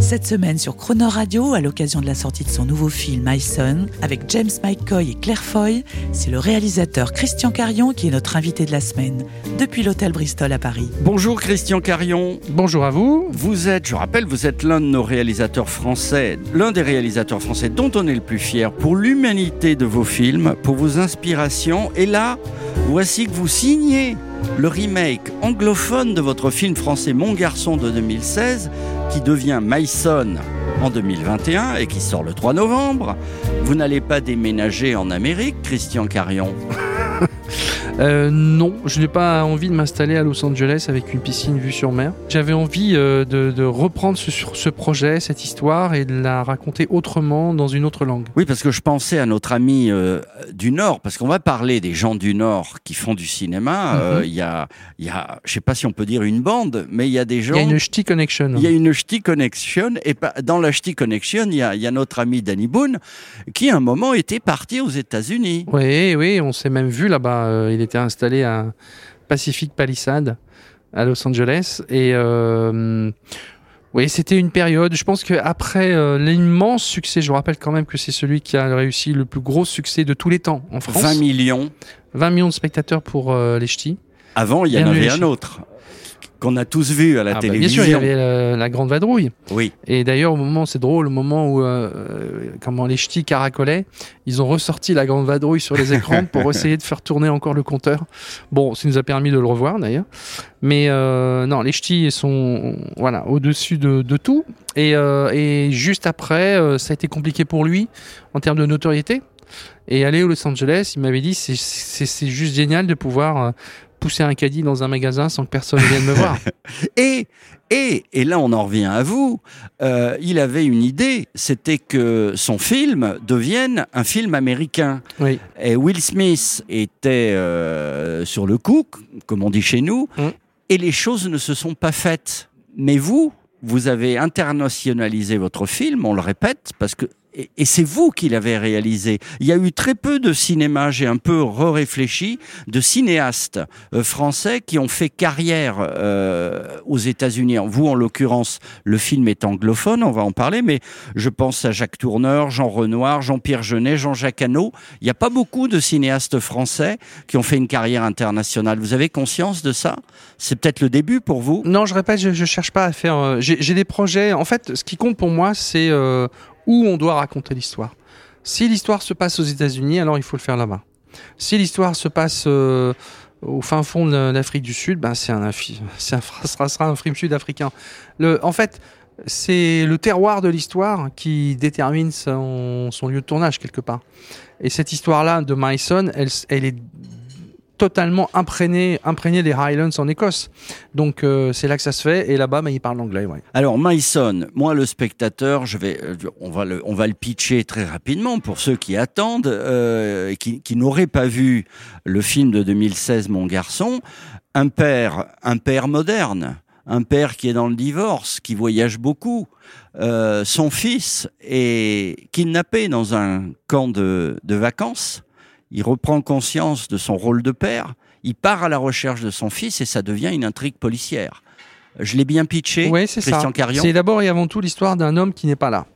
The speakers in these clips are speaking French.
Cette semaine sur Croner Radio, à l'occasion de la sortie de son nouveau film My Son, avec James McCoy et Claire Foy, c'est le réalisateur Christian Carion qui est notre invité de la semaine, depuis l'hôtel Bristol à Paris. Bonjour Christian Carion. Bonjour à vous. Vous êtes, je rappelle, vous êtes l'un de nos réalisateurs français, l'un des réalisateurs français dont on est le plus fier pour l'humanité de vos films, pour vos inspirations. Et là, voici que vous signez le remake anglophone de votre film français Mon garçon de 2016 qui devient Mason en 2021 et qui sort le 3 novembre. Vous n'allez pas déménager en Amérique, Christian Carion? Euh, non, je n'ai pas envie de m'installer à Los Angeles avec une piscine vue sur mer. J'avais envie euh, de, de, reprendre ce, ce, projet, cette histoire et de la raconter autrement dans une autre langue. Oui, parce que je pensais à notre ami euh, du Nord, parce qu'on va parler des gens du Nord qui font du cinéma. Euh, mhm. Il mm -hmm. y, a, y a, je sais pas si on peut dire une bande, mais il y a des gens. Il y a une ch'ti connection. Il y a une ch'ti connection, et dans la ch'ti connection, il y a, y a notre ami Danny Boone qui à un moment était parti aux États-Unis. Oui, oui, on s'est même vu là-bas. il était installé à Pacific Palisades à Los Angeles et euh, oui, c'était une période. Je pense qu'après euh, l'immense succès, je vous rappelle quand même que c'est celui qui a réussi le plus gros succès de tous les temps en France. 20 millions. 20 millions de spectateurs pour euh, les ch'tis. Avant, il y en avait un autre qu'on a tous vu à la ah télévision. Bah bien sûr, il y avait la, la grande vadrouille. Oui. Et d'ailleurs, au moment, c'est drôle, au moment où euh, comment les ch'tis caracolaient, ils ont ressorti la grande vadrouille sur les écrans pour essayer de faire tourner encore le compteur. Bon, ça nous a permis de le revoir d'ailleurs. Mais euh, non, les ch'tis sont voilà au-dessus de, de, tout. Et, euh, et juste après, euh, ça a été compliqué pour lui en termes de notoriété. Et aller au Los Angeles, il m'avait dit c'est juste génial de pouvoir euh, pousser un caddie dans un magasin sans que personne vienne me voir. et, et, et là, on en revient à vous. Euh, il avait une idée, c'était que son film devienne un film américain. Oui. Et Will Smith était euh, sur le coup, comme on dit chez nous, Mm. et les choses ne se sont pas faites. Mais vous, vous avez internationalisé votre film, on le répète, parce que et, c'est vous qui l'avez réalisé. Il y a eu très peu de cinéma, j'ai un peu réfléchi, de cinéastes euh, français qui ont fait carrière euh, aux États-Unis. Vous, en l'occurrence, le film est anglophone, on va en parler, mais je pense à Jacques Tourneur, Jean Renoir, Jean-Pierre Jeunet, Jean-Jacques Hano. Il n'y a pas beaucoup de cinéastes français qui ont fait une carrière internationale. Vous avez conscience de ça? C'est peut-être le début pour vous? Non, je répète, je, je cherche pas à faire. Euh, J'ai des projets. En fait, ce qui compte pour moi, c'est euh, où on doit raconter l'histoire. Si l'histoire se passe aux États-Unis, alors il faut le faire là-bas. Si l'histoire se passe euh, au fin fond de l'Afrique du Sud, ben c'est un, un, ça sera un film sud-africain. En fait, c'est le terroir de l'histoire qui détermine son, son, lieu de tournage quelque part. Et cette histoire-là de Myson, elle, elle est totalement imprégné, imprégné des Highlands en Écosse. Donc euh, c'est là que ça se fait et là-bas bah, ils parlent anglais. Ouais. Alors Myson, moi le spectateur, je vais, on va le, on va le pitcher très rapidement pour ceux qui attendent euh, qui, n'auraient pas vu le film de 2016 Mon garçon. Un père, un père moderne, un père qui est dans le divorce, qui voyage beaucoup. Euh, son fils est kidnappé dans un camp de vacances il reprend conscience de son rôle de père, il part à la recherche de son fils et ça devient une intrigue policière. Je l'ai bien pitché, oui, Christian Carion. C'est d'abord et avant tout l'histoire d'un homme qui n'est pas là,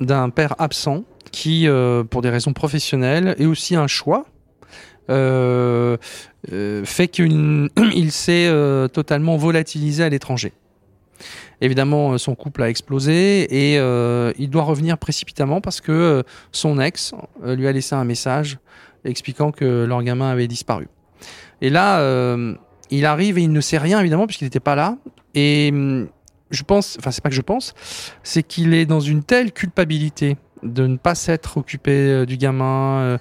d'un père absent qui, euh, pour des raisons professionnelles et aussi un choix, euh, euh, fait qu'il s'est totalement volatilisé à l'étranger. Évidemment, son couple a explosé et euh, il doit revenir précipitamment parce que euh, son ex lui a laissé un message expliquant que leur gamin avait disparu. Et là, euh, il arrive et il ne sait rien évidemment puisqu'il n'était pas là. Et je pense, enfin c'est pas que je pense, c'est qu'il est dans une telle culpabilité de ne pas s'être occupé du gamin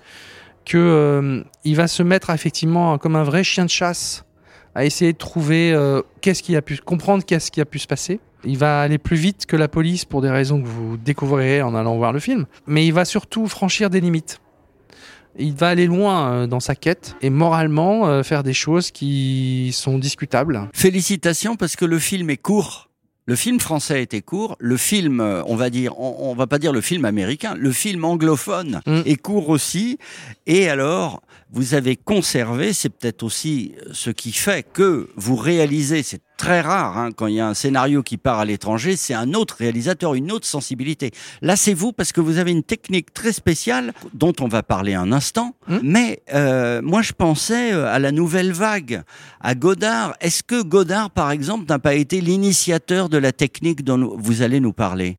que euh, il va se mettre effectivement comme un vrai chien de chasse à essayer de trouver euh, qu'est-ce qui a pu comprendre qu'est-ce qui a pu se passer. Il va aller plus vite que la police pour des raisons que vous découvrirez en allant voir le film, mais il va surtout franchir des limites. il va aller loin euh, dans sa quête et moralement euh, faire des choses qui sont discutables. Félicitations parce que le film est court. Le film français était court. Le film, euh, on va dire, on, on va pas dire le film américain, le film anglophone Mm. est court aussi. Et alors, vous avez conservé, c'est peut-être aussi ce qui fait que vous réalisez, c'est très rare hein, quand il y a un scénario qui part à l'étranger, c'est un autre réalisateur, une autre sensibilité. Là, c'est vous parce que vous avez une technique très spéciale dont on va parler un instant. Mm. Mais euh, moi, je pensais euh, à la nouvelle vague, à Godard. Est-ce que Godard, par exemple, n'a pas été l'initiateur de la technique dont vous allez nous parler?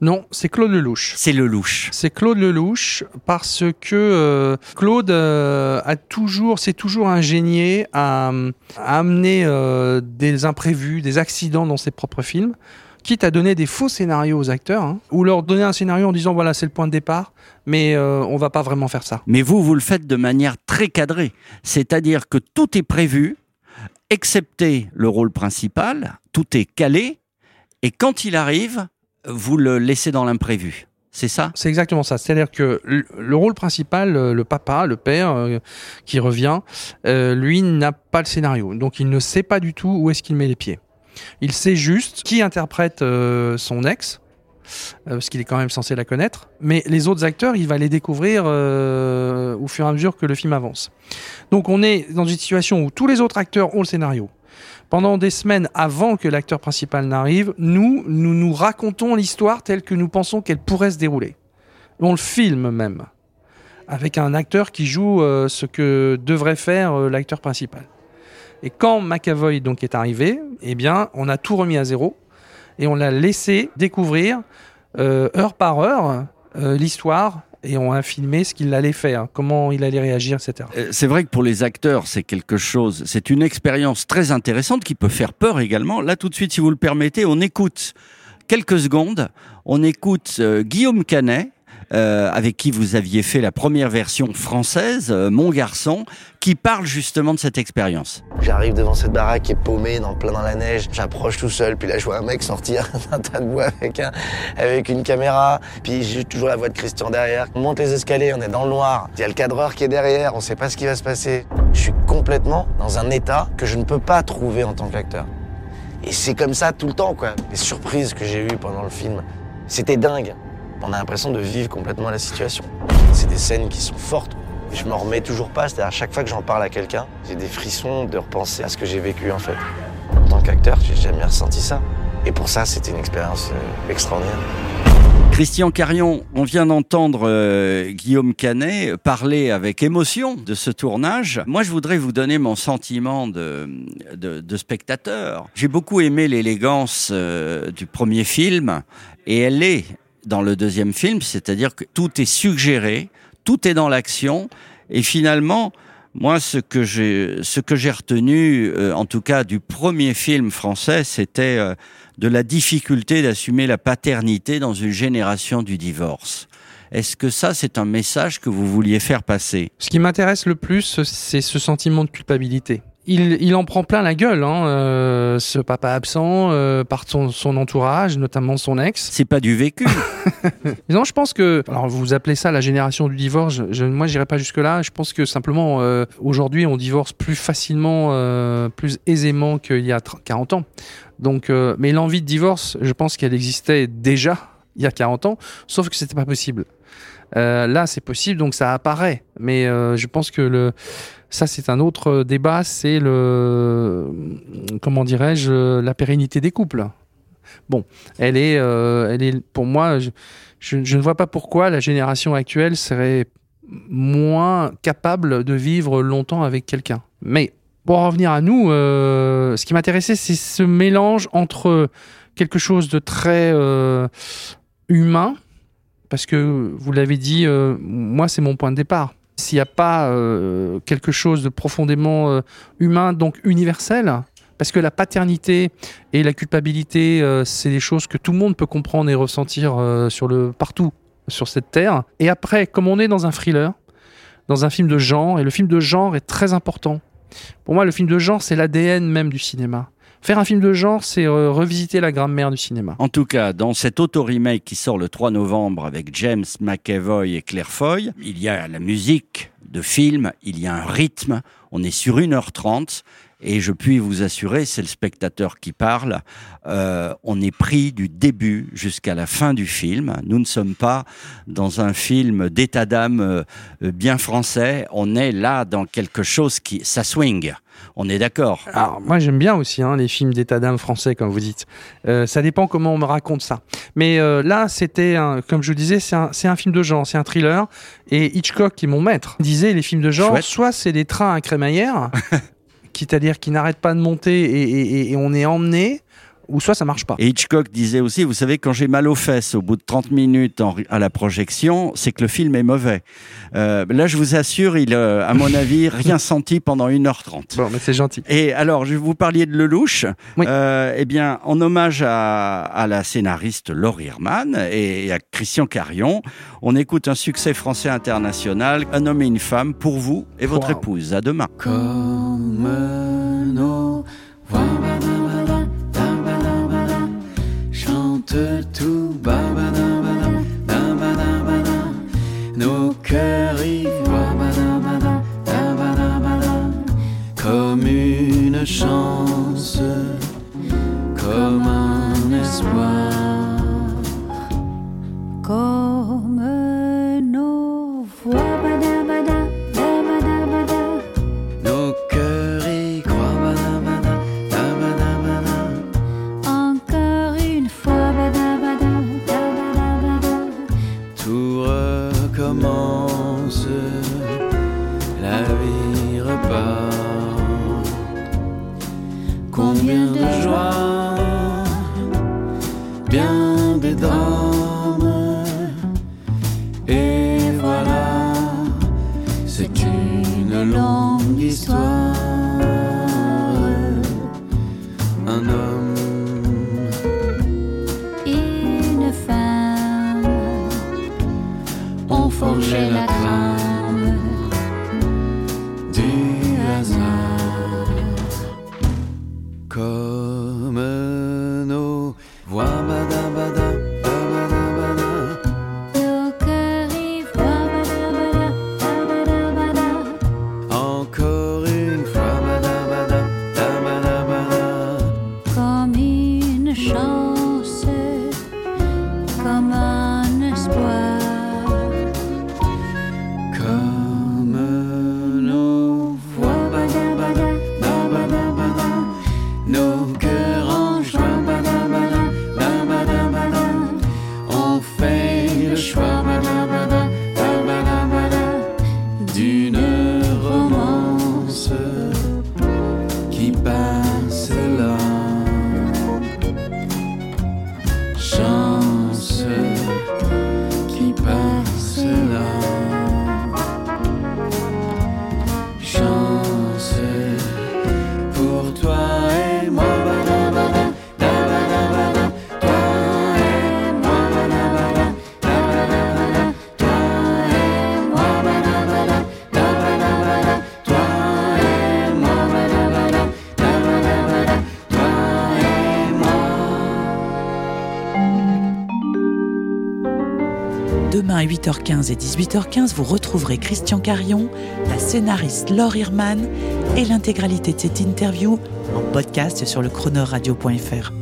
Non, c'est Claude Lelouch. C'est le louche. C'est Claude Lelouch parce que euh, Claude euh, a toujours, s'est toujours ingénié à, à amener euh, des imprévus, des accidents dans ses propres films, quitte à donner des faux scénarios aux acteurs, hein, ou leur donner un scénario en disant voilà c'est le point de départ, mais euh, on va pas vraiment faire ça. Mais vous, vous le faites de manière très cadrée. C'est-à-dire que tout est prévu, excepté le rôle principal, tout est calé, et quand il arrive, vous le laissez dans l'imprévu. C'est ça? C'est exactement ça. C'est-à-dire que le, le rôle principal, euh, le papa, le père euh, qui revient, euh, lui n'a pas le scénario. Donc il ne sait pas du tout où est-ce qu'il met les pieds. Il sait juste qui interprète son ex, parce qu'il est quand même censé la connaître. Mais les autres acteurs, il va les découvrir au fur et à mesure que le film avance. Donc on est dans une situation où tous les autres acteurs ont le scénario. Pendant des semaines avant que l'acteur principal n'arrive, nous, nous nous racontons l'histoire telle que nous pensons qu'elle pourrait se dérouler. On le filme même, avec un acteur qui joue euh, ce que devrait faire euh, l'acteur principal. Et quand McAvoy donc est arrivé, eh bien, on a tout remis à zéro et on l'a laissé découvrir euh, heure par heure l'histoire et on a filmé ce qu'il allait faire, comment il allait réagir, etc. Euh, C'est vrai que pour les acteurs, c'est quelque chose, c'est une expérience très intéressante qui peut faire peur également. Là, tout de suite, si vous le permettez, on écoute quelques secondes. On écoute euh, Guillaume Canet, euh, avec qui vous aviez fait la première version française, euh, Mon garçon, qui parle justement de cette expérience. J'arrive devant cette baraque qui est paumée dans plein dans la neige. J'approche tout seul, puis là je vois un mec sortir d'un tas de bois avec un, avec une caméra. Puis j'ai toujours la voix de Christian derrière. On monte les escaliers, on est dans le noir. Il y a le cadreur qui est derrière, on sait pas ce qui va se passer. Je suis complètement dans un état que je ne peux pas trouver en tant qu'acteur. Et c'est comme ça tout le temps, quoi. Les surprises que j'ai eues pendant le film, c'était dingue. On a l'impression de vivre complètement la situation. C'est des scènes qui sont fortes. Je m'en remets toujours pas, c'est-à-dire à chaque fois que j'en parle à quelqu'un, j'ai des frissons de repenser à ce que j'ai vécu en fait. En tant qu'acteur, j'ai jamais ressenti ça. Et pour ça, c'était une expérience euh, extraordinaire. Christian Carion, on vient d'entendre euh, Guillaume Canet parler avec émotion de ce tournage. Moi, je voudrais vous donner mon sentiment de, de, de spectateur. J'ai beaucoup aimé l'élégance euh, du premier film, et elle est dans le deuxième film, c'est-à-dire que tout est suggéré, tout est dans l'action, et finalement, moi, ce que j'ai, ce que j'ai retenu, euh, en tout cas du premier film français, c'était euh, de la difficulté d'assumer la paternité dans une génération du divorce. Est-ce que ça, c'est un message que vous vouliez faire passer? Ce qui m'intéresse le plus, c'est ce sentiment de culpabilité. Il, il en prend plein la gueule, hein, euh, ce papa absent, euh, par son, son entourage, notamment son ex. C'est pas du vécu. Non, je pense que, alors vous appelez ça la génération du divorce, je, je, moi j'irai pas jusque-là, je pense que simplement, euh, aujourd'hui, on divorce plus facilement, euh, plus aisément qu'il y a 30 40 ans. Donc, euh, mais l'envie de divorce, je pense qu'elle existait déjà il y a 40 ans, sauf que c'était pas possible. Euh, là, c'est possible, donc ça apparaît. Mais euh, je pense que le, ça, c'est un autre débat. C'est le, comment dirais-je, la pérennité des couples. Bon, elle est, euh, elle pour moi, je, ne vois pas pourquoi la génération actuelle serait moins capable de vivre longtemps avec quelqu'un. Mais pour en revenir à nous, euh, ce qui m'intéressait, c'est ce mélange entre quelque chose de très euh, humain, parce que vous l'avez dit, euh, moi c'est mon point de départ. S'il n'y a pas euh, quelque chose de profondément euh, humain, donc universel, parce que la paternité et la culpabilité, euh, c'est des choses que tout le monde peut comprendre et ressentir sur le partout sur cette terre. Et après, comme on est dans un thriller, dans un film de genre, et le film de genre est très important. Pour moi, le film de genre, c'est l'ADN même du cinéma. Faire un film de genre, c'est euh, revisiter la grammaire du cinéma. En tout cas, dans cet auto-remake qui sort le 3 novembre avec James McAvoy et Claire Foy, il y a la musique de film, il y a un rythme, on est sur 1h30 et je puis vous assurer, c'est le spectateur qui parle, euh, on est pris du début jusqu'à la fin du film. Nous ne sommes pas dans un film d'état d'âme euh, bien français, on est là dans quelque chose qui... ça swing. On est d'accord. Alors moi j'aime bien aussi hein, les films d'état d'âme français comme vous dites. Euh, ça dépend comment on me raconte ça. Mais euh, là c'était comme je vous disais c'est un, film de genre, c'est un thriller. Et Hitchcock qui est mon maître disait les films de genre Chouette. soit c'est des trains à crémaillère, c'est-à-dire qui n'arrêtent pas de monter et, et- et- et on est emmené, ou soit ça marche pas. Et Hitchcock disait aussi, vous savez, quand j'ai mal aux fesses au bout de 30 minutes en- à la projection, c'est que le film est mauvais. Euh, là, je vous assure, il, euh, à mon avis, rien senti pendant 1h30. Bon mais c'est gentil. Et alors, je vous parliez de Lelouch. Oui. Euh, eh bien, en hommage à, à la scénariste Laure Hirman et à Christian Carion, on écoute un succès français international, Un homme et une femme, pour vous et votre Wow. épouse. À demain. Comme tout babadabada, dabadabada, nos cœurs ivoient badabada, dabadabada, comme une chance, comme un espoir. La vie repart. Combien de joie, bien des drames, et voilà, c'est une longue histoire. Un homme Une femme ont forgé la une à 8h15 et 18h15, vous retrouverez Christian Carion, la scénariste Laure Hirman et l'intégralité de cette interview en podcast sur le chronoradio.fr.